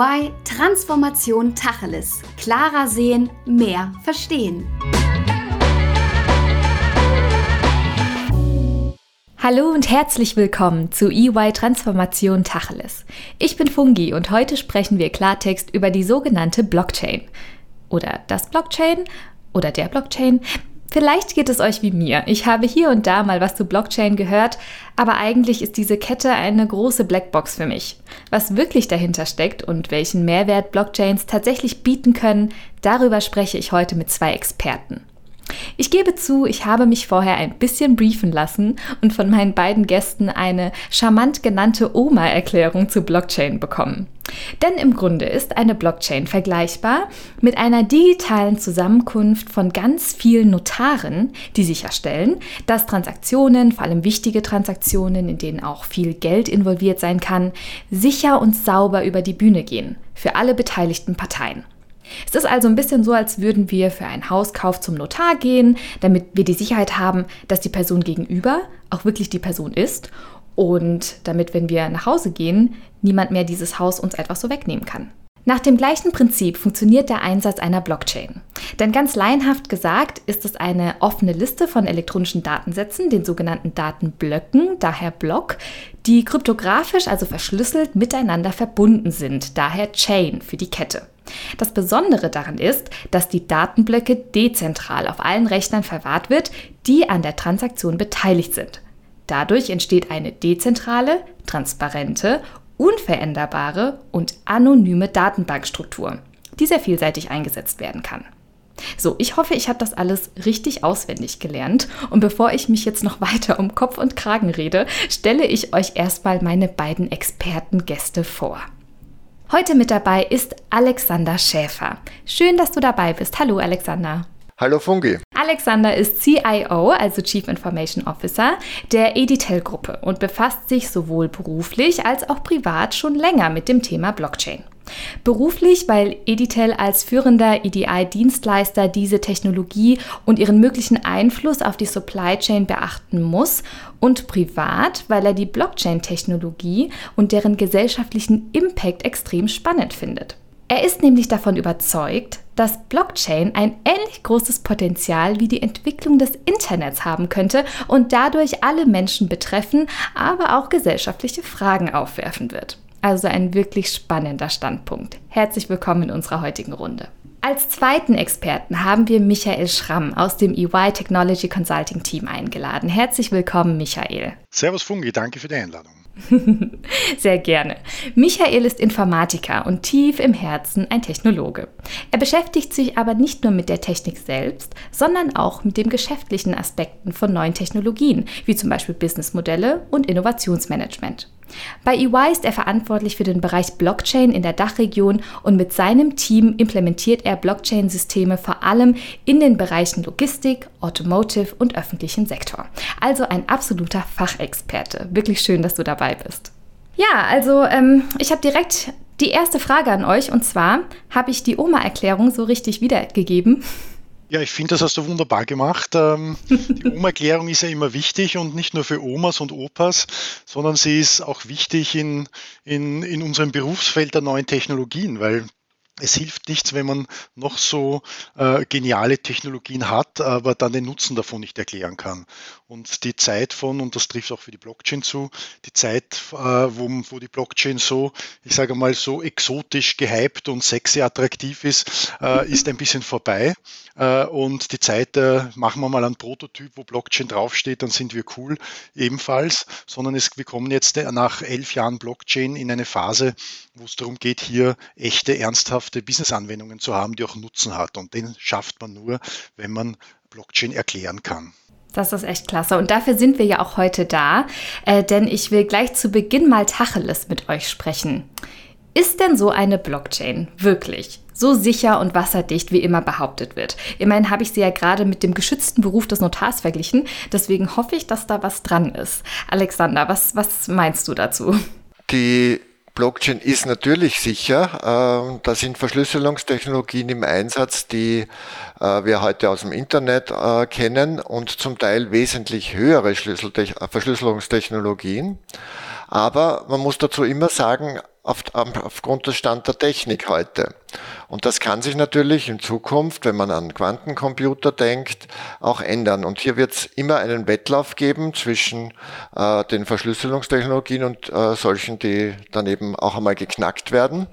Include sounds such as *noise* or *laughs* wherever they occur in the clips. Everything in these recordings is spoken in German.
EY Transformation Tacheles. Klarer sehen, mehr verstehen. Hallo und herzlich willkommen zu EY Transformation Tacheles. Ich bin Fungi und heute sprechen wir Klartext über die sogenannte Blockchain. Oder das Blockchain oder der Blockchain. Vielleicht geht es euch wie mir. Ich habe hier und da mal was zu Blockchain gehört, aber eigentlich ist diese Kette eine große Blackbox für mich. Was wirklich dahinter steckt und welchen Mehrwert Blockchains tatsächlich bieten können, darüber spreche ich heute mit zwei Experten. Ich gebe zu, ich habe mich vorher ein bisschen briefen lassen und von meinen beiden Gästen eine charmant genannte Oma-Erklärung zu Blockchain bekommen. Denn im Grunde ist eine Blockchain vergleichbar mit einer digitalen Zusammenkunft von ganz vielen Notaren, die sicherstellen, dass Transaktionen, vor allem wichtige Transaktionen, in denen auch viel Geld involviert sein kann, sicher und sauber über die Bühne gehen für alle beteiligten Parteien. Es ist also ein bisschen so, als würden wir für einen Hauskauf zum Notar gehen, damit wir die Sicherheit haben, dass die Person gegenüber auch wirklich die Person ist und damit, wenn wir nach Hause gehen, niemand mehr dieses Haus uns einfach so wegnehmen kann. Nach dem gleichen Prinzip funktioniert der Einsatz einer Blockchain. Denn ganz laienhaft gesagt ist es eine offene Liste von elektronischen Datensätzen, den sogenannten Datenblöcken, daher Block, die kryptografisch, also verschlüsselt miteinander verbunden sind, daher Chain für die Kette. Das Besondere daran ist, dass die Datenblöcke dezentral auf allen Rechnern verwahrt wird, die an der Transaktion beteiligt sind. Dadurch entsteht eine dezentrale, transparente, unveränderbare und anonyme Datenbankstruktur, die sehr vielseitig eingesetzt werden kann. So, ich hoffe, ich habe das alles richtig auswendig gelernt. Und bevor ich mich jetzt noch weiter um Kopf und Kragen rede, stelle ich euch erstmal meine beiden Expertengäste vor. Heute mit dabei ist Alexander Schäfer. Schön, dass du dabei bist. Hallo Alexander. Hallo Fungi. Alexander ist CIO, also Chief Information Officer, der Editel-Gruppe und befasst sich sowohl beruflich als auch privat schon länger mit dem Thema Blockchain. Beruflich, weil Editel als führender EDI-Dienstleister diese Technologie und ihren möglichen Einfluss auf die Supply Chain beachten muss und privat, weil er die Blockchain-Technologie und deren gesellschaftlichen Impact extrem spannend findet. Er ist nämlich davon überzeugt, dass Blockchain ein ähnlich großes Potenzial wie die Entwicklung des Internets haben könnte und dadurch alle Menschen betreffen, aber auch gesellschaftliche Fragen aufwerfen wird. Also ein wirklich spannender Standpunkt. Herzlich willkommen in unserer heutigen Runde. Als zweiten Experten haben wir Michael Schramm aus dem EY Technology Consulting Team eingeladen. Herzlich willkommen, Michael. Servus Fungi, danke für die Einladung. *laughs* Sehr gerne. Michael ist Informatiker und tief im Herzen ein Technologe. Er beschäftigt sich aber nicht nur mit der Technik selbst, sondern auch mit den geschäftlichen Aspekten von neuen Technologien, wie zum Beispiel Businessmodelle und Innovationsmanagement. Bei EY ist er verantwortlich für den Bereich Blockchain in der Dachregion und mit seinem Team implementiert er Blockchain-Systeme vor allem in den Bereichen Logistik, Automotive und öffentlichen Sektor. Also ein absoluter Fachexperte. Wirklich schön, dass du dabei bist. Ja, also ähm, ich habe direkt die erste Frage an euch und zwar habe ich die Oma-Erklärung so richtig wiedergegeben. Ja, ich finde, das hast du wunderbar gemacht. Ähm, die *laughs* Oma-Erklärung ist ja immer wichtig und nicht nur für Omas und Opas, sondern sie ist auch wichtig in, in, in unserem Berufsfeld der neuen Technologien, weil es hilft nichts, wenn man noch so äh, geniale Technologien hat, aber dann den Nutzen davon nicht erklären kann. Und die Zeit von, und das trifft auch für die Blockchain zu, die Zeit, äh, wo, wo die Blockchain so, ich sage mal, so exotisch gehypt und sexy attraktiv ist, äh, ist ein bisschen vorbei. Äh, und die Zeit, äh, machen wir mal einen Prototyp, wo Blockchain draufsteht, dann sind wir cool ebenfalls, sondern es, wir kommen jetzt nach elf Jahren Blockchain in eine Phase, wo es darum geht, hier echte, ernsthafte Business-Anwendungen zu haben, die auch Nutzen hat. Und den schafft man nur, wenn man Blockchain erklären kann. Das ist echt klasse. Und dafür sind wir ja auch heute da, äh, denn ich will gleich zu Beginn mal Tacheles mit euch sprechen. Ist denn so eine Blockchain wirklich so sicher und wasserdicht, wie immer behauptet wird? Immerhin habe ich sie ja gerade mit dem geschützten Beruf des Notars verglichen, deswegen hoffe ich, dass da was dran ist. Alexander, was, was meinst du dazu? Die Blockchain ist natürlich sicher. Ähm, da sind Verschlüsselungstechnologien im Einsatz, die äh, wir heute aus dem Internet äh, kennen und zum Teil wesentlich höhere Verschlüsselungstechnologien. Aber man muss dazu immer sagen, auf, aufgrund des Stand der Technik heute. Und das kann sich natürlich in Zukunft, wenn man an Quantencomputer denkt, auch ändern. Und hier wird es immer einen Wettlauf geben zwischen äh, den Verschlüsselungstechnologien und äh, solchen, die dann eben auch einmal geknackt werden.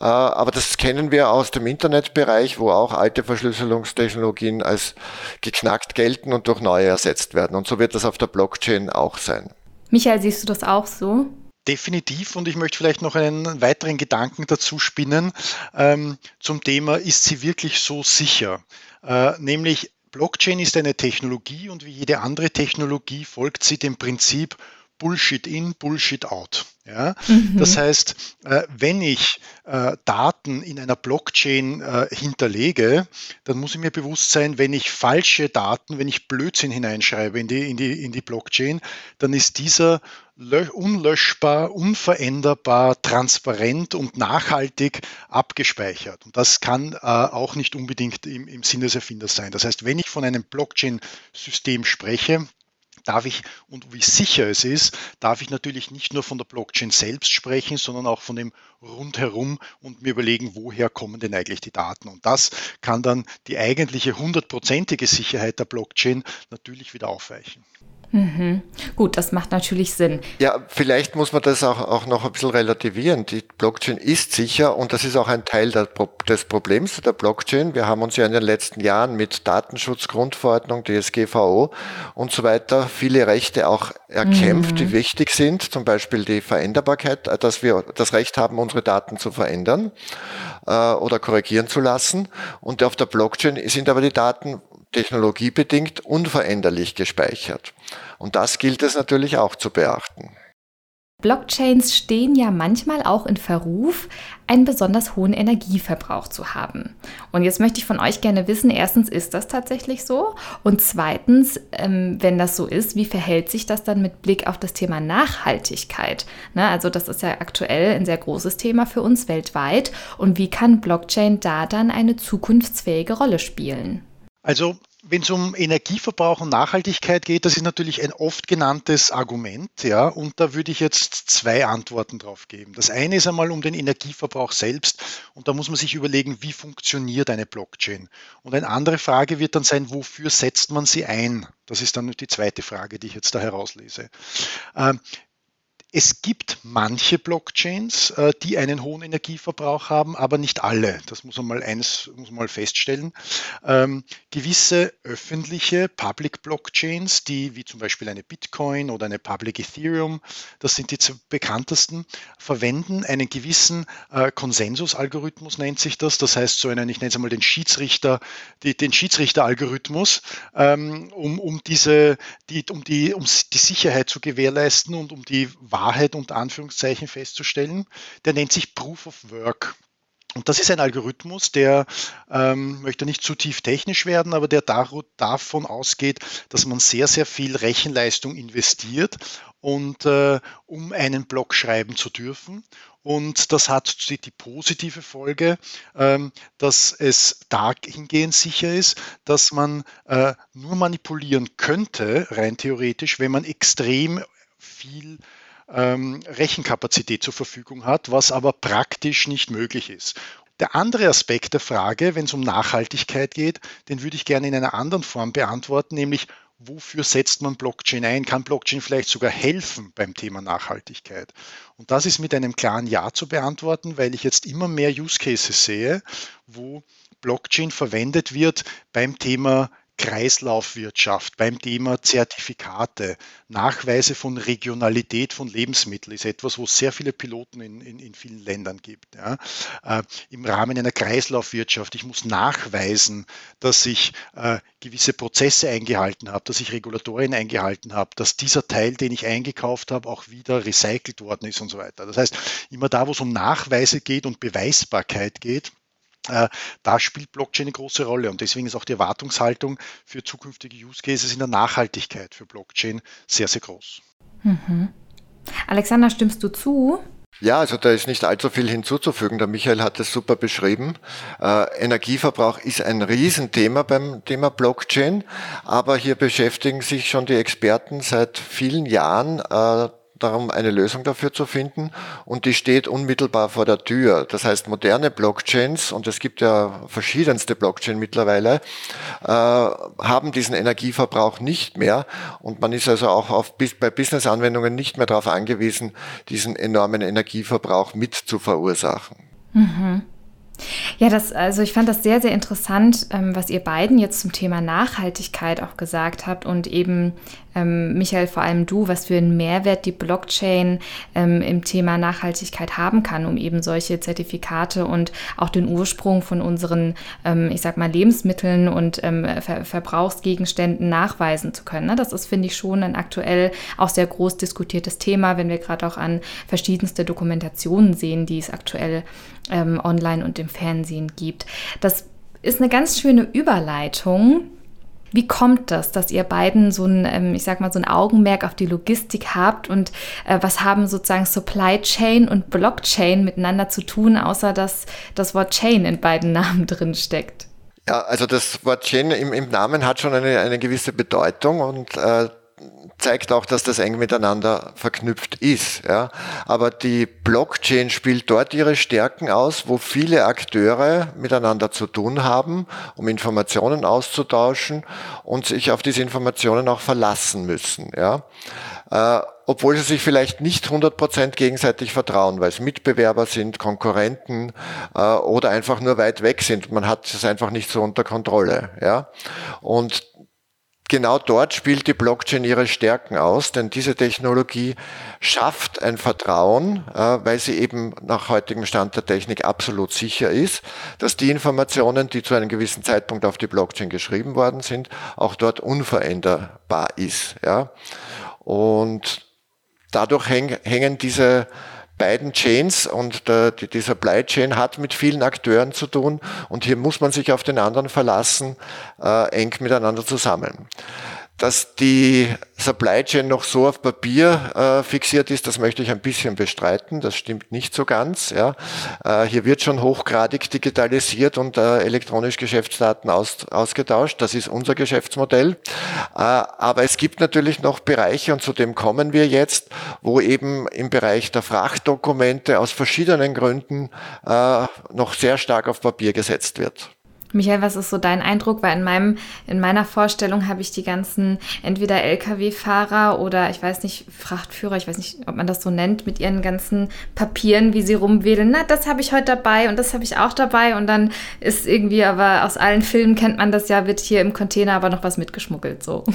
Äh, aber das kennen wir aus dem Internetbereich, wo auch alte Verschlüsselungstechnologien als geknackt gelten und durch neue ersetzt werden. Und so wird das auf der Blockchain auch sein. Michael, siehst du das auch so? Definitiv und ich möchte vielleicht noch einen weiteren Gedanken dazu spinnen ähm, zum Thema, ist sie wirklich so sicher? Äh, nämlich Blockchain ist eine Technologie und wie jede andere Technologie folgt sie dem Prinzip Bullshit in, Bullshit out. Ja? Mhm. Das heißt, äh, wenn ich äh, Daten in einer Blockchain äh, hinterlege, dann muss ich mir bewusst sein, wenn ich falsche Daten, wenn ich Blödsinn hineinschreibe in die, in die, in die Blockchain, dann ist dieser unlöschbar, unveränderbar, transparent und nachhaltig abgespeichert. Und das kann auch nicht unbedingt im, im Sinne des Erfinders sein. Das heißt, wenn ich von einem Blockchain-System spreche, darf ich und wie sicher es ist, darf ich natürlich nicht nur von der Blockchain selbst sprechen, sondern auch von dem rundherum und mir überlegen, woher kommen denn eigentlich die Daten. Und das kann dann die eigentliche hundertprozentige Sicherheit der Blockchain natürlich wieder aufweichen. Mhm. Gut, das macht natürlich Sinn. Ja, vielleicht muss man das auch, auch noch ein bisschen relativieren. Die Blockchain ist sicher und das ist auch ein Teil der, des Problems der Blockchain. Wir haben uns ja in den letzten Jahren mit Datenschutzgrundverordnung, DSGVO und so weiter viele Rechte auch erkämpft, mhm. die wichtig sind. Zum Beispiel die Veränderbarkeit, äh, dass wir das Recht haben, unsere Daten zu verändern äh, oder korrigieren zu lassen. Und auf der Blockchain sind aber die Daten technologiebedingt unveränderlich gespeichert. Und das gilt es natürlich auch zu beachten. Blockchains stehen ja manchmal auch in Verruf, einen besonders hohen Energieverbrauch zu haben. Und jetzt möchte ich von euch gerne wissen, erstens, ist das tatsächlich so? Und zweitens, ähm, wenn das so ist, wie verhält sich das dann mit Blick auf das Thema Nachhaltigkeit? Ne, also das ist ja aktuell ein sehr großes Thema für uns weltweit. Und wie kann Blockchain da dann eine zukunftsfähige Rolle spielen? Also wenn es um Energieverbrauch und Nachhaltigkeit geht, das ist natürlich ein oft genanntes Argument, ja, und da würde ich jetzt zwei Antworten drauf geben. Das eine ist einmal um den Energieverbrauch selbst und da muss man sich überlegen, wie funktioniert eine Blockchain. Und eine andere Frage wird dann sein, wofür setzt man sie ein? Das ist dann die zweite Frage, die ich jetzt da herauslese. Es gibt manche Blockchains, äh, die einen hohen Energieverbrauch haben, aber nicht alle. Das muss man mal eins muss man mal feststellen. Ähm, gewisse öffentliche Public Blockchains, die wie zum Beispiel eine Bitcoin oder eine Public Ethereum, das sind die bekanntesten, verwenden einen gewissen äh, Konsensusalgorithmus nennt sich das. Das heißt so einen, ich nenne es einmal den Schiedsrichter, die, den Schiedsrichteralgorithmus, ähm, um, um diese, die, um die, um die Sicherheit zu gewährleisten und um die Wahrheit Wahrheit unter Anführungszeichen festzustellen. Der nennt sich Proof of Work. Und das ist ein Algorithmus, der ähm, möchte nicht zu tief technisch werden, aber der davon ausgeht, dass man sehr, sehr viel Rechenleistung investiert und äh, um einen Block schreiben zu dürfen. Und das hat die, die positive Folge, ähm, dass es dahingehend sicher ist, dass man äh, nur manipulieren könnte, rein theoretisch, wenn man extrem viel ähm, Rechenkapazität zur Verfügung hat, was aber praktisch nicht möglich ist. Der andere Aspekt der Frage, wenn es um Nachhaltigkeit geht, den würde ich gerne in einer anderen Form beantworten, nämlich wofür setzt man Blockchain ein? Kann Blockchain vielleicht sogar helfen beim Thema Nachhaltigkeit? Und das ist mit einem klaren Ja zu beantworten, weil ich jetzt immer mehr Use Cases sehe, wo Blockchain verwendet wird beim Thema Kreislaufwirtschaft, beim Thema Zertifikate, Nachweise von Regionalität von Lebensmitteln ist etwas, wo es sehr viele Piloten in, in, in vielen Ländern gibt. Ja. Äh, Im Rahmen einer Kreislaufwirtschaft, ich muss nachweisen, dass ich äh, gewisse Prozesse eingehalten habe, dass ich Regulatorien eingehalten habe, dass dieser Teil, den ich eingekauft habe, auch wieder recycelt worden ist und so weiter. Das heißt, immer da, wo es um Nachweise geht und Beweisbarkeit geht, da spielt Blockchain eine große Rolle und deswegen ist auch die Erwartungshaltung für zukünftige Use Cases in der Nachhaltigkeit für Blockchain sehr, sehr groß. Mhm. Alexander, stimmst du zu? Ja, also da ist nicht allzu viel hinzuzufügen. Der Michael hat es super beschrieben. Äh, Energieverbrauch ist ein Riesenthema beim Thema Blockchain, aber hier beschäftigen sich schon die Experten seit vielen Jahren äh, darum, eine Lösung dafür zu finden und die steht unmittelbar vor der Tür. Das heißt, moderne Blockchains, und es gibt ja verschiedenste Blockchain mittlerweile, äh, haben diesen Energieverbrauch nicht mehr und man ist also auch auf, bei Business-Anwendungen nicht mehr darauf angewiesen, diesen enormen Energieverbrauch mit zu verursachen. Mhm. Ja, das, also ich fand das sehr, sehr interessant, ähm, was ihr beiden jetzt zum Thema Nachhaltigkeit auch gesagt habt und eben ähm, Michael, vor allem du, was für einen Mehrwert die Blockchain ähm, im Thema Nachhaltigkeit haben kann, um eben solche Zertifikate und auch den Ursprung von unseren, ähm, ich sag mal, Lebensmitteln und ähm, Ver Verbrauchsgegenständen nachweisen zu können. Ne? Das ist, finde ich, schon ein aktuell auch sehr groß diskutiertes Thema, wenn wir gerade auch an verschiedenste Dokumentationen sehen, die es aktuell ähm, online und im Fernsehen gibt. Das ist eine ganz schöne Überleitung wie kommt das, dass ihr beiden so ein, ähm, ich sag mal, so ein Augenmerk auf die Logistik habt und äh, was haben sozusagen Supply Chain und Blockchain miteinander zu tun, außer dass das Wort Chain in beiden *laughs* Namen drin steckt? Ja, also das Wort Chain im, im Namen hat schon eine, eine gewisse Bedeutung und äh, zeigt auch, dass das eng miteinander verknüpft ist. Ja. Aber die Blockchain spielt dort ihre Stärken aus, wo viele Akteure miteinander zu tun haben, um Informationen auszutauschen und sich auf diese Informationen auch verlassen müssen. Ja. Äh, obwohl sie sich vielleicht nicht 100% gegenseitig vertrauen, weil es Mitbewerber sind, Konkurrenten äh, oder einfach nur weit weg sind. Man hat es einfach nicht so unter Kontrolle. Ja. Und genau dort spielt die Blockchain ihre Stärken aus, denn diese Technologie schafft ein Vertrauen, äh, weil sie eben nach heutigem Stand der Technik absolut sicher ist, dass die Informationen, die zu einem gewissen Zeitpunkt auf die Blockchain geschrieben worden sind, auch dort unveränderbar ist. Ja? Und dadurch hängen diese beiden Chains und der, die, die Supply Chain hat mit vielen Akteuren zu tun und hier muss man sich auf den anderen verlassen, äh, eng miteinander zusammen. Dass die Supply Chain noch so auf Papier äh, fixiert ist, das möchte ich ein bisschen bestreiten. Das stimmt nicht so ganz. Ja. Äh, hier wird schon hochgradig digitalisiert und äh, elektronisch Geschäftsdaten aus, ausgetauscht. Das ist unser Geschäftsmodell. Äh, aber es gibt natürlich noch Bereiche, und zu dem kommen wir jetzt, wo eben im Bereich der Frachtdokumente aus verschiedenen Gründen äh, noch sehr stark auf Papier gesetzt wird. Michael, was ist so dein Eindruck? Weil in, meinem, in meiner Vorstellung habe ich die ganzen entweder Lkw-Fahrer oder ich weiß nicht, Frachtführer, ich weiß nicht, ob man das so nennt, mit ihren ganzen Papieren, wie sie rumwählen. Na, das habe ich heute dabei und das habe ich auch dabei. Und dann ist irgendwie, aber aus allen Filmen kennt man das ja, wird hier im Container aber noch was mitgeschmuggelt. So. *laughs*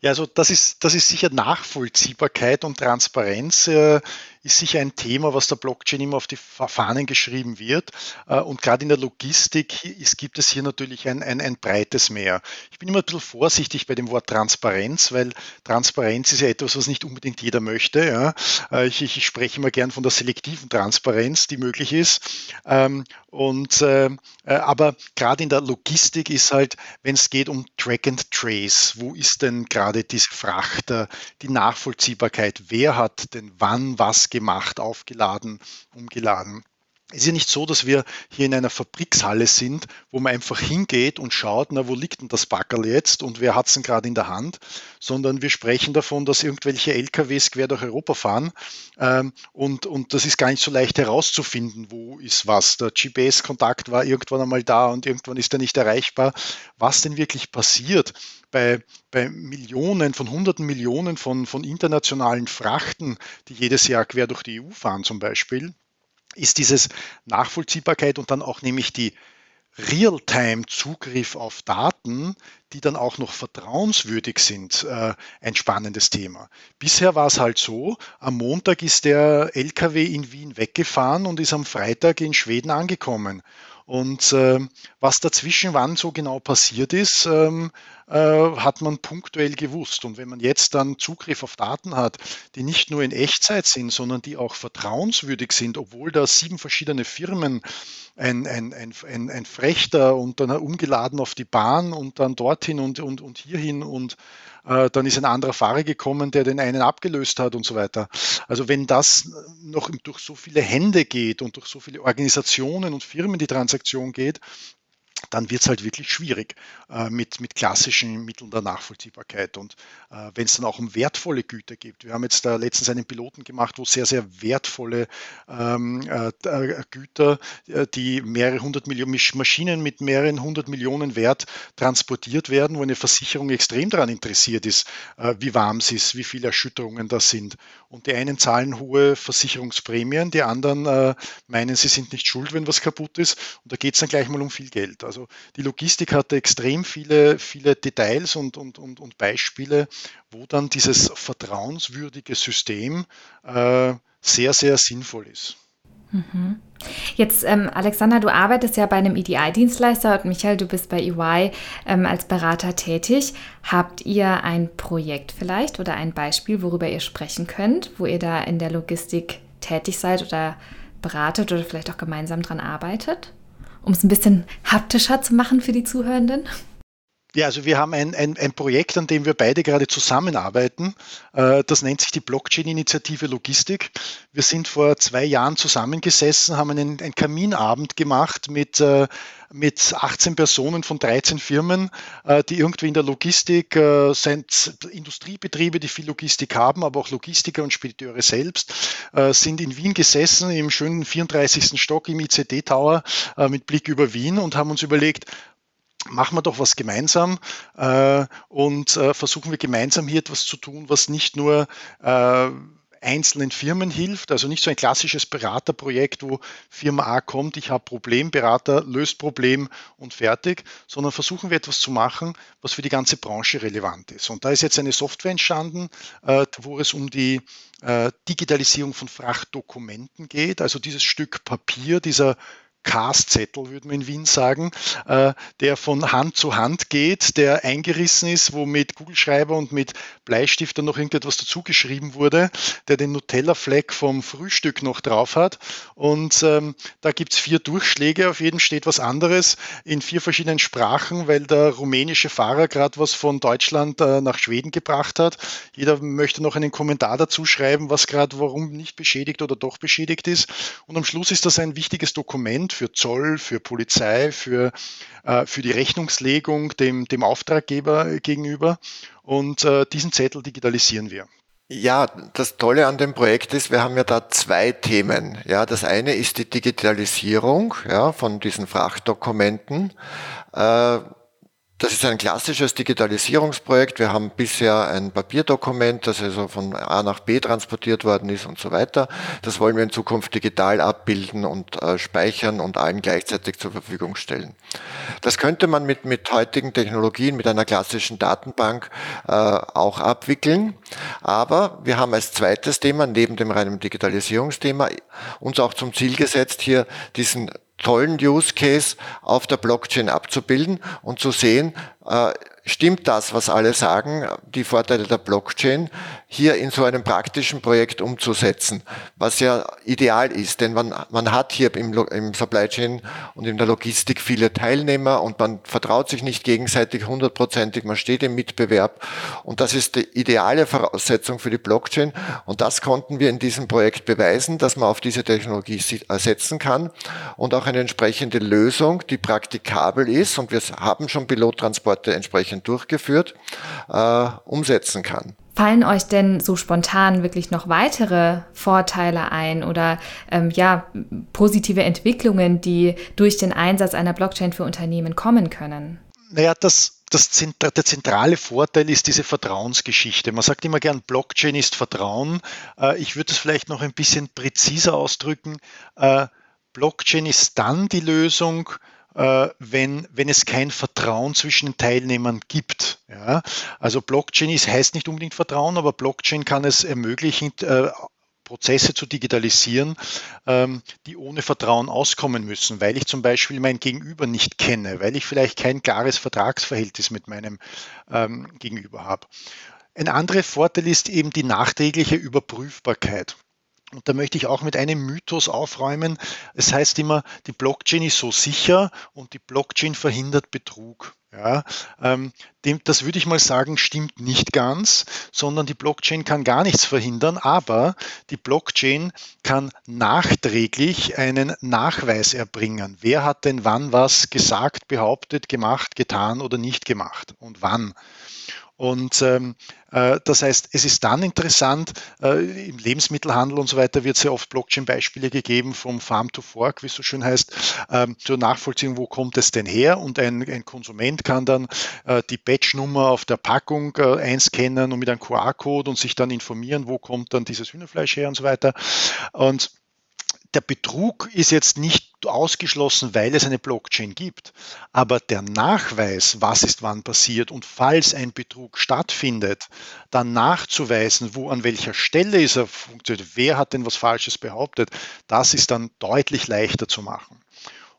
Ja, also das ist, das ist sicher Nachvollziehbarkeit und Transparenz. Ist sicher ein Thema, was der Blockchain immer auf die Fahnen geschrieben wird. Äh, und gerade in der Logistik ist, gibt es hier natürlich ein, ein, ein breites Meer. Ich bin immer ein bisschen vorsichtig bei dem Wort Transparenz, weil Transparenz ist ja etwas, was nicht unbedingt jeder möchte. Ja. Äh, ich, ich, spreche immer gern von der selektiven Transparenz, die möglich ist. Ähm, und, äh, aber gerade in der Logistik ist halt, wenn es geht um Track and Trace, wo ist denn gerade diese Fracht, die Nachvollziehbarkeit, wer hat denn wann was gemacht, aufgeladen, umgeladen. Es ist ja nicht so, dass wir hier in einer Fabrikshalle sind, wo man einfach hingeht und schaut, na, wo liegt denn das Backerl jetzt und wer hat es denn gerade in der Hand, sondern wir sprechen davon, dass irgendwelche LKWs quer durch Europa fahren ähm, und, und das ist gar nicht so leicht herauszufinden, wo ist was. Der GPS-Kontakt war irgendwann einmal da und irgendwann ist er nicht erreichbar. Was denn wirklich passiert bei, bei Millionen, von hunderten Millionen von, von internationalen Frachten, die jedes Jahr quer durch die EU fahren zum Beispiel, ist dieses Nachvollziehbarkeit und dann auch nämlich die Realtime-Zugriff auf Daten, die dann auch noch vertrauenswürdig sind, äh, ein spannendes Thema. Bisher war es halt so, am Montag ist der LKW in Wien weggefahren und ist am Freitag in Schweden angekommen. Und äh, was dazwischen wann so genau passiert ist, ähm, äh, hat man punktuell gewusst. Und wenn man jetzt dann Zugriff auf Daten hat, die nicht nur in Echtzeit sind, sondern die auch vertrauenswürdig sind, obwohl da sieben verschiedene Firmen ein, ein, ein, ein, ein Frechter und dann umgeladen auf die Bahn und dann dorthin und, und, und hierhin und äh, dann ist ein anderer Fahrer gekommen, der den einen abgelöst hat und so weiter. Also wenn das noch durch so viele Hände geht und durch so viele Organisationen und Firmen die Transaktion geht, dann wird es halt wirklich schwierig äh, mit, mit klassischen Mitteln der Nachvollziehbarkeit. Und äh, wenn es dann auch um wertvolle Güter geht, wir haben jetzt da letztens einen Piloten gemacht, wo sehr, sehr wertvolle ähm, äh, äh Güter, äh, die mehrere hundert Millionen Maschinen mit mehreren hundert Millionen Wert transportiert werden, wo eine Versicherung extrem daran interessiert ist, äh, wie warm es ist, wie viele Erschütterungen da sind. Und die einen zahlen hohe Versicherungsprämien, die anderen meinen, sie sind nicht schuld, wenn was kaputt ist. Und da geht es dann gleich mal um viel Geld. Also die Logistik hatte extrem viele, viele Details und, und, und, und Beispiele, wo dann dieses vertrauenswürdige System äh, sehr, sehr sinnvoll ist. Mhm. Jetzt, ähm, Alexander, du arbeitest ja bei einem EDI-Dienstleister und Michael, du bist bei EY ähm, als Berater tätig. Habt ihr ein Projekt vielleicht oder ein Beispiel, worüber ihr sprechen könnt, wo ihr da in der Logistik tätig seid oder beratet oder vielleicht auch gemeinsam dran arbeitet? Um es ein bisschen haptischer zu machen für die Zuhörenden? Ja, also wir haben ein, ein, ein Projekt, an dem wir beide gerade zusammenarbeiten. Äh, das nennt sich die Blockchain-Initiative Logistik. Wir sind vor zwei Jahren zusammengesessen, haben einen, einen Kaminabend gemacht mit, äh, mit 18 Personen von 13 Firmen, äh, die irgendwie in der Logistik sind Industriebetriebe, die viel Logistik haben, aber auch Logistiker und Spediteure selbst, sind in Wien gesessen, im schönen 34. Stock im ICD-Tower mit Blick über Wien und haben uns überlegt, machen wir doch was gemeinsam äh, und äh, versuchen wir gemeinsam hier etwas zu tun, was nicht nur äh, einzelnen Firmen hilft, also nicht so ein klassisches Beraterprojekt, wo Firma A kommt, ich habe Problem, Berater löst Problem und fertig, sondern versuchen wir etwas zu machen, was für die ganze Branche relevant ist. Und da ist jetzt eine Software entstanden, äh, wo es um die äh, Digitalisierung von Frachtdokumenten geht, also dieses Stück Papier, dieser Castzettel, würde man in Wien sagen, äh, der von Hand zu Hand geht, der eingerissen ist, wo mit Kugelschreiber und mit Bleistift dann noch irgendetwas dazugeschrieben wurde, der den Nutella-Fleck vom Frühstück noch drauf hat. Und ähm, da gibt es vier Durchschläge, auf jedem steht was anderes in vier verschiedenen Sprachen, weil der rumänische Fahrer gerade was von Deutschland äh, nach Schweden gebracht hat. Jeder möchte noch einen Kommentar dazu schreiben, was gerade warum nicht beschädigt oder doch beschädigt ist. Und am Schluss ist das ein wichtiges Dokument für Zoll, für Polizei, für, äh, für die Rechnungslegung dem, dem Auftraggeber gegenüber. Und äh, diesen Zettel digitalisieren wir. Ja, das Tolle an dem Projekt ist, wir haben ja da zwei Themen. Ja, das eine ist die Digitalisierung ja, von diesen Frachtdokumenten. Äh, das ist ein klassisches Digitalisierungsprojekt. Wir haben bisher ein Papierdokument, das also von A nach B transportiert worden ist und so weiter. Das wollen wir in Zukunft digital abbilden und äh, speichern und allen gleichzeitig zur Verfügung stellen. Das könnte man mit, mit heutigen Technologien, mit einer klassischen Datenbank äh, auch abwickeln. Aber wir haben als zweites Thema, neben dem reinen Digitalisierungsthema, uns auch zum Ziel gesetzt, hier diesen tollen Use Case auf der Blockchain abzubilden und zu sehen, äh, stimmt das, was alle sagen, die Vorteile der Blockchain, hier in so einem praktischen Projekt umzusetzen, was ja ideal ist, denn man, man hat hier im, im Supply Chain und in der Logistik viele Teilnehmer und man vertraut sich nicht gegenseitig hundertprozentig, man steht im Mitbewerb. Und das ist die ideale Voraussetzung für die Blockchain. Und das konnten wir in diesem Projekt beweisen, dass man auf diese Technologie setzen kann und auch eine entsprechende Lösung, die praktikabel ist. Und wir haben schon Pilottransporte entsprechend München durchgeführt, äh, umsetzen kann. Fallen euch denn so spontan wirklich noch weitere Vorteile ein oder ähm, ja, positive Entwicklungen, die durch den Einsatz einer Blockchain für Unternehmen kommen können? Naja, das, das, der zentrale Vorteil ist diese Vertrauensgeschichte. Man sagt immer gern, Blockchain ist Vertrauen. Äh, ich würde es vielleicht noch ein bisschen präziser ausdrücken. Äh, Blockchain ist dann die Lösung, wenn, wenn es kein Vertrauen zwischen den Teilnehmern gibt. Ja? Also Blockchain ist, heißt nicht unbedingt Vertrauen, aber Blockchain kann es ermöglichen, äh, Prozesse zu digitalisieren, ähm, die ohne Vertrauen auskommen müssen, weil ich zum Beispiel mein Gegenüber nicht kenne, weil ich vielleicht kein klares Vertragsverhältnis mit meinem ähm, Gegenüber habe. Ein anderer Vorteil ist eben die nachträgliche Überprüfbarkeit. Und da möchte ich auch mit einem Mythos aufräumen. Es heißt immer, die Blockchain ist so sicher und die Blockchain verhindert Betrug. Ja, ähm, das würde ich mal sagen, stimmt nicht ganz, sondern die Blockchain kann gar nichts verhindern, aber die Blockchain kann nachträglich einen Nachweis erbringen. Wer hat denn wann was gesagt, behauptet, gemacht, getan oder nicht gemacht und wann? Und ähm, äh, das heißt, es ist dann interessant, äh, im Lebensmittelhandel und so weiter wird sehr oft Blockchain-Beispiele gegeben, vom Farm to Fork, wie es so schön heißt, ähm, zur Nachvollziehung, wo kommt es denn her? Und ein, ein Konsument kann dann äh, die Batch-Nummer auf der Packung äh, einscannen und mit einem QR-Code und sich dann informieren, wo kommt dann dieses Hühnerfleisch her und so weiter. Und der Betrug ist jetzt nicht ausgeschlossen, weil es eine Blockchain gibt. Aber der Nachweis, was ist wann passiert und falls ein Betrug stattfindet, dann nachzuweisen, wo an welcher Stelle ist er funktioniert, wer hat denn was Falsches behauptet, das ist dann deutlich leichter zu machen.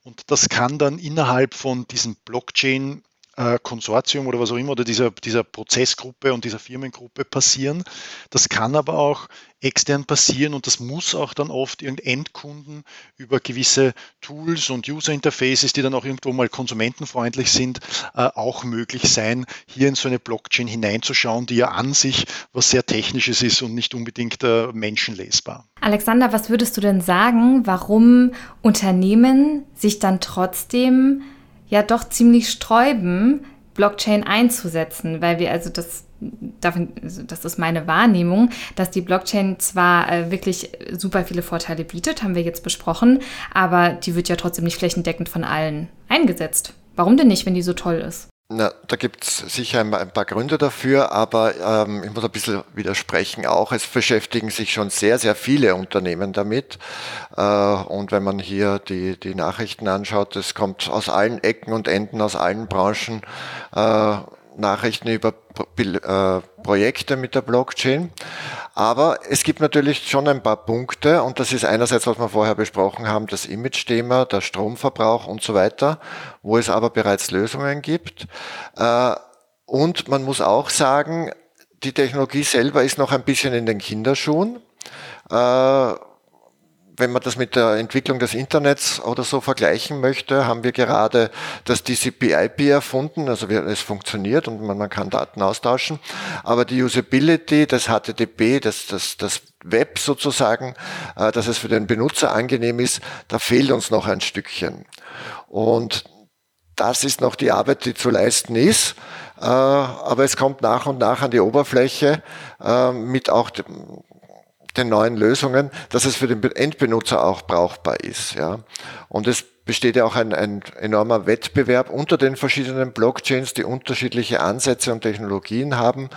Und das kann dann innerhalb von diesen Blockchain äh, Konsortium oder was auch immer oder dieser, dieser Prozessgruppe und dieser Firmengruppe passieren. Das kann aber auch extern passieren und das muss auch dann oft Endkunden über gewisse Tools und User Interfaces, die dann auch irgendwo mal konsumentenfreundlich sind, äh, auch möglich sein, hier in so eine Blockchain hineinzuschauen, die ja an sich was sehr Technisches ist und nicht unbedingt äh, menschenlesbar. Alexander, was würdest du denn sagen, warum Unternehmen sich dann trotzdem ja doch ziemlich sträuben, Blockchain einzusetzen, weil wir also das also das ist meine Wahrnehmung, dass die Blockchain zwar äh, wirklich super viele Vorteile bietet, haben wir jetzt besprochen, aber die wird ja trotzdem nicht flächendeckend von allen eingesetzt. Warum denn nicht, wenn die so toll ist? Na, da gibt es sicher ein, ein, paar Gründe dafür, aber ähm, ich muss ein bisschen widersprechen auch. Es beschäftigen sich schon sehr, sehr viele Unternehmen damit. Äh, und wenn man hier die, die Nachrichten anschaut, es kommt aus allen Ecken und Enden, aus allen Branchen äh, Nachrichten über äh, Projekte mit der Blockchain. Aber es gibt natürlich schon ein paar Punkte und das ist einerseits, was wir vorher besprochen haben, das Image-Thema, der Stromverbrauch und so weiter, wo es aber bereits Lösungen gibt. Äh, und man muss auch sagen, die Technologie selber ist noch ein bisschen in den Kinderschuhen äh, wenn man das mit der Entwicklung des Internets oder so vergleichen möchte, haben wir gerade das TCP/IP erfunden. Also es funktioniert und man, man, kann Daten austauschen. Aber die Usability, das HTTP, das, das, das Web sozusagen, äh, dass es für den Benutzer angenehm ist, da fehlt uns noch ein Stückchen. Und das ist noch die Arbeit, die zu leisten ist. Äh, aber es kommt nach und nach an die Oberfläche äh, mit auch den neuen Lösungen, dass es für den Endbenutzer auch brauchbar ist. Ja. Und es besteht ja auch ein, ein enormer Wettbewerb unter den verschiedenen Blockchains, die unterschiedliche Ansätze und Technologien haben.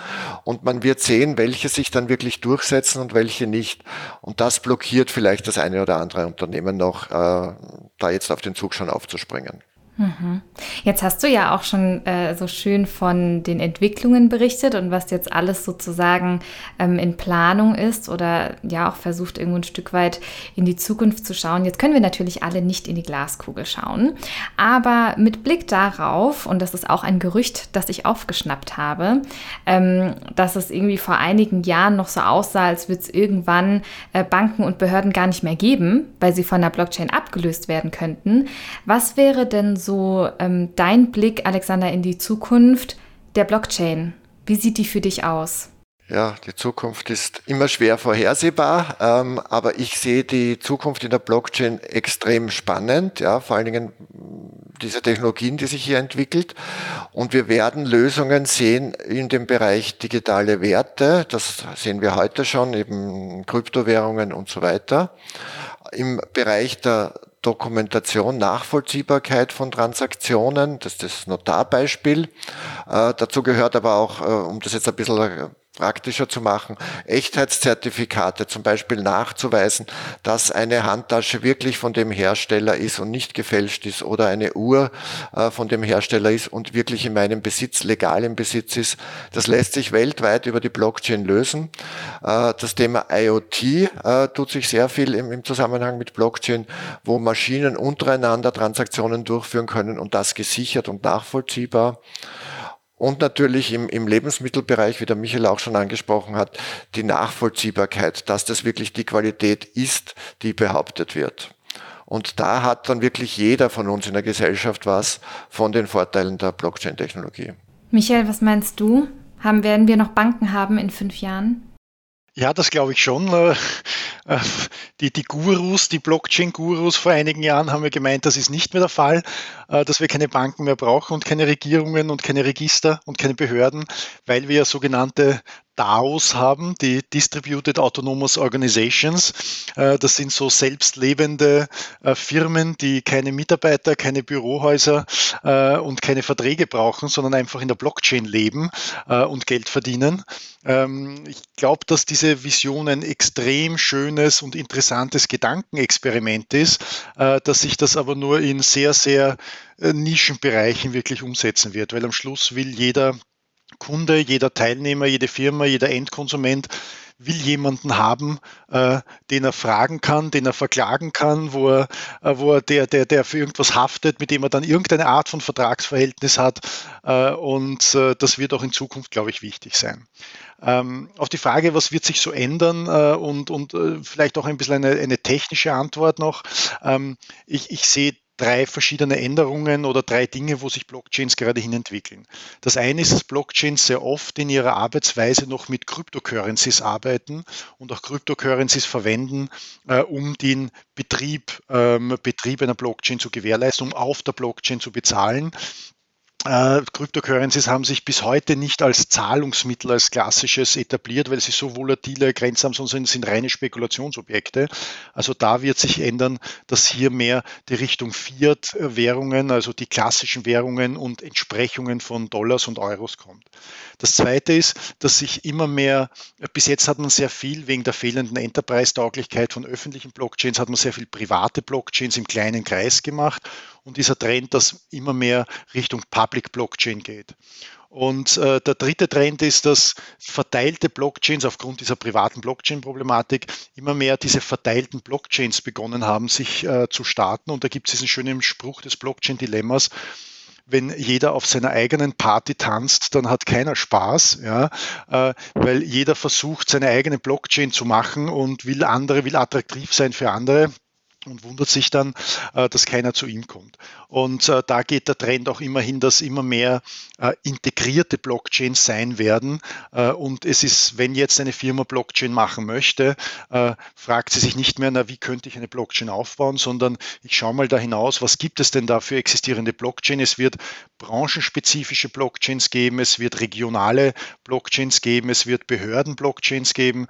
Und man wird sehen, welche sich dann wirklich durchsetzen und welche nicht. Und das blockiert vielleicht das eine oder andere Unternehmen noch, äh, da jetzt auf den Zug schon aufzuspringen. Mhm. Jetzt hast du ja auch schon äh, so schön von den Entwicklungen berichtet und was jetzt alles sozusagen ähm, in Planung ist oder ja auch versucht, irgendwo ein Stück weit in die Zukunft zu schauen. Jetzt können wir natürlich alle nicht in die Glaskugel schauen, aber mit Blick darauf, und das ist auch ein Gerücht, das ich aufgeschnappt habe, ähm, dass es irgendwie vor einigen Jahren noch so aussah, als würde es irgendwann äh, Banken und Behörden gar nicht mehr geben, weil sie von der Blockchain abgelöst werden könnten. Was wäre denn so ähm, dein Blick, Alexander, in die Zukunft der Blockchain? Wie sieht die für dich aus? Ja, die Zukunft ist immer schwer vorhersehbar, ähm, aber ich sehe die Zukunft in der Blockchain extrem spannend, ja, vor allen Dingen diese Technologien, die sich hier entwickelt. Und wir werden Lösungen sehen in dem Bereich digitale Werte, das sehen wir heute schon, eben Kryptowährungen und so weiter. Im Bereich der Dokumentation, Nachvollziehbarkeit von Transaktionen, das ist das Notarbeispiel. Äh, dazu gehört aber auch, äh, um das jetzt ein bisschen praktischer zu machen, Echtheitszertifikate zum Beispiel nachzuweisen, dass eine Handtasche wirklich von dem Hersteller ist und nicht gefälscht ist oder eine Uhr äh, von dem Hersteller ist und wirklich in meinem Besitz, legal im Besitz ist. Das lässt sich weltweit über die Blockchain lösen. Äh, das Thema IoT äh, tut sich sehr viel im Zusammenhang mit Blockchain, wo Maschinen untereinander Transaktionen durchführen können und das gesichert und nachvollziehbar. Und natürlich im, im Lebensmittelbereich, wie der Michael auch schon angesprochen hat, die Nachvollziehbarkeit, dass das wirklich die Qualität ist, die behauptet wird. Und da hat dann wirklich jeder von uns in der Gesellschaft was von den Vorteilen der Blockchain-Technologie. Michael, was meinst du? Haben, werden wir noch Banken haben in fünf Jahren? Ja, das glaube ich schon. Äh, äh, die, die Gurus, die Blockchain-Gurus vor einigen Jahren haben ja gemeint, das ist nicht mehr der Fall, äh, dass wir keine Banken mehr brauchen und keine Regierungen und keine Register und keine Behörden, weil wir ja sogenannte DAOs haben, die Distributed Autonomous Organizations. Äh, das sind so selbstlebende äh, Firmen, die keine Mitarbeiter, keine Bürohäuser äh, und keine Verträge brauchen, sondern einfach in der Blockchain leben und Geld verdienen. Ähm, ich glaube, dass diese Vision ein extrem schönes und interessantes Gedankenexperiment ist, dass sich das aber nur in sehr, sehr Nischenbereichen wirklich umsetzen wird, weil am Schluss will jeder Kunde, jeder Teilnehmer, jede Firma, jeder Endkonsument will jemanden haben, äh, den er fragen kann, den er verklagen kann, wo er, äh, wo er der, der, der für irgendwas haftet, mit dem er dann irgendeine Art von Vertragsverhältnis hat. Äh, und äh, das wird auch in Zukunft, glaube ich, wichtig sein. Ähm, auf die Frage, was wird sich so ändern äh, und, und äh, vielleicht auch ein bisschen eine, eine technische Antwort noch. Ähm, ich, ich sehe drei verschiedene Änderungen oder drei Dinge, wo sich Blockchains gerade hin entwickeln. Das eine ist, dass Blockchains sehr oft in ihrer Arbeitsweise noch mit Cryptocurrencies arbeiten und auch Cryptocurrencies verwenden, äh, um den Betrieb, ähm, Betrieb einer Blockchain zu gewährleisten, um auf der Blockchain zu bezahlen. Äh, Cryptocurrencies haben sich bis heute nicht als Zahlungsmittel, als klassisches etabliert, weil sie so volatile Grenzen haben, sondern sind reine Spekulationsobjekte. Also da wird sich ändern, dass hier mehr die Richtung Fiat-Währungen, also die klassischen Währungen und Entsprechungen von Dollars und Euros kommt. Das zweite ist, dass sich immer mehr, bis jetzt hat man sehr viel wegen der fehlenden Enterprise-Tauglichkeit von öffentlichen Blockchains, hat man sehr viel private Blockchains im kleinen Kreis gemacht und dieser Trend, dass immer mehr Richtung Public Blockchain geht. Und äh, der dritte Trend ist, dass verteilte Blockchains aufgrund dieser privaten Blockchain-Problematik immer mehr diese verteilten Blockchains begonnen haben, sich äh, zu starten. Und da gibt es diesen schönen Spruch des Blockchain-Dilemmas. Wenn jeder auf seiner eigenen Party tanzt, dann hat keiner Spaß, ja, äh, weil jeder versucht, seine eigene Blockchain zu machen und will andere, will attraktiv sein für andere und wundert sich dann, äh, dass keiner zu ihm kommt. Und äh, da geht der Trend auch immer hin, dass immer mehr äh, integrierte Blockchains sein werden. Und es ist, wenn jetzt eine Firma Blockchain machen möchte, fragt sie sich nicht mehr, na, wie könnte ich eine Blockchain aufbauen, sondern ich schaue mal da hinaus, was gibt es denn da für existierende Blockchain? Es wird branchenspezifische Blockchains geben, es wird regionale Blockchains geben, es wird Behörden-Blockchains geben,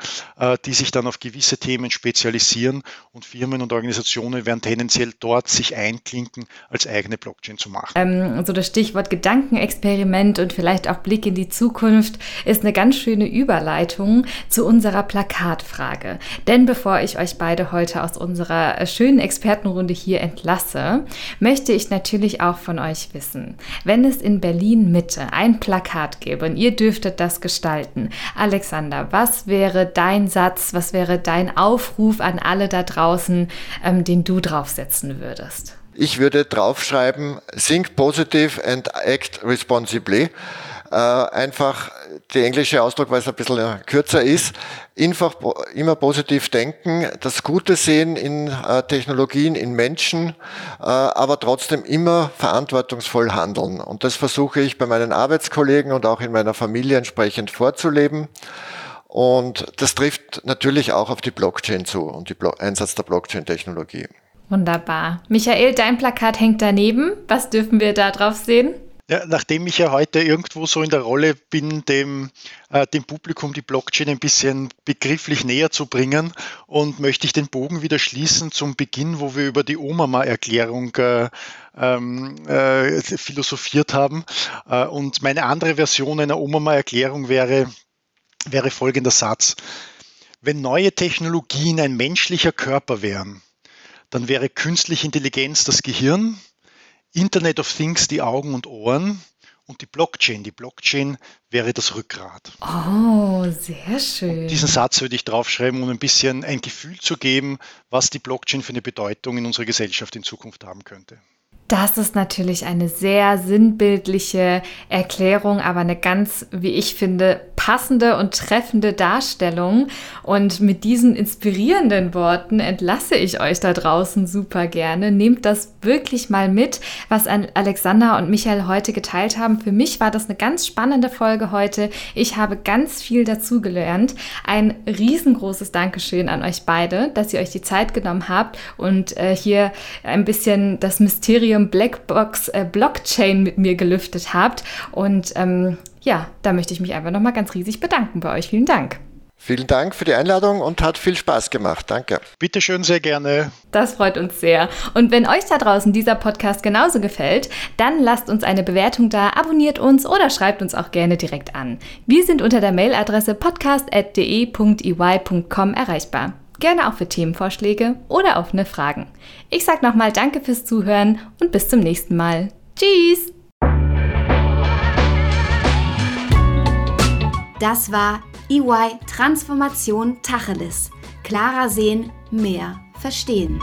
die sich dann auf gewisse Themen spezialisieren und Firmen und Organisationen Organisationen werden tendenziell dort sich einklinken, als eigene Blockchain zu machen. Ähm, also das Stichwort Gedankenexperiment und vielleicht auch Blick in die Zukunft ist eine ganz schöne Überleitung zu unserer Plakatfrage. Denn bevor ich euch beide heute aus unserer äh, schönen Expertenrunde hier entlasse, möchte ich natürlich auch von euch wissen, wenn es in Berlin Mitte ein Plakat gäbe und ihr dürftet das gestalten, Alexander, was wäre dein Satz, was wäre dein Aufruf an alle da draußen, ähm, den du draufsetzen würdest? Ich würde draufschreiben, think positive and act responsibly. Äh, einfach der englische Ausdruck, weil es ein bisschen kürzer ist, einfach immer positiv denken, das Gute sehen in äh, Technologien, in Menschen, äh, aber trotzdem immer verantwortungsvoll handeln. Und das versuche ich bei meinen Arbeitskollegen und auch in meiner Familie entsprechend vorzuleben. Und das trifft natürlich auch auf die Blockchain zu und den Einsatz der Blockchain-Technologie. Wunderbar. Michael, dein Plakat hängt daneben. Was dürfen wir da drauf sehen? Ja, nachdem ich ja heute irgendwo so in der Rolle bin, dem, äh, dem Publikum die Blockchain ein bisschen begrifflich näher zu bringen und möchte ich den Bogen wieder schließen zum Beginn, wo wir über die OMAMA-Erklärung äh, ähm, äh, philosophiert haben. Äh, und meine andere Version einer OMAMA-Erklärung wäre, wäre folgender Satz. Wenn neue Technologien ein menschlicher Körper wären, dann wäre künstliche Intelligenz das Gehirn, Internet of Things die Augen und Ohren und die Blockchain. Die Blockchain wäre das Rückgrat. Oh, sehr schön. Und diesen Satz würde ich draufschreiben, um ein bisschen ein Gefühl zu geben, was die Blockchain für eine Bedeutung in unserer Gesellschaft in Zukunft haben könnte. Das ist natürlich eine sehr sinnbildliche Erklärung, aber eine ganz, wie ich finde, passende und treffende Darstellung. Und mit diesen inspirierenden Worten entlasse ich euch da draußen super gerne. Nehmt das wirklich mal mit, was Alexander und Michael heute geteilt haben. Für mich war das eine ganz spannende Folge heute. Ich habe ganz viel dazugelernt. Ein riesengroßes Dankeschön an euch beide, dass ihr euch die Zeit genommen habt und äh, hier ein bisschen das Mysterium Ethereum Blackbox äh, Blockchain mit mir gelüftet habt. Und ähm, ja, da möchte ich mich einfach nochmal ganz riesig bedanken bei euch. Vielen Dank. Vielen Dank für die Einladung und hat viel Spaß gemacht. Danke. Bitte schön, sehr gerne. Das freut uns sehr. Und wenn euch da draußen dieser Podcast genauso gefällt, dann lasst uns eine Bewertung da, abonniert uns oder schreibt uns auch gerne direkt an. Wir sind unter der Mailadresse podcast.de.ey.com erreichbar gerne auch für Themenvorschläge oder offene Fragen. Ich sage nochmal Danke fürs Zuhören und bis zum nächsten Mal. Tschüss! Das war EY Transformation Tacheles. Klarer sehen, mehr verstehen.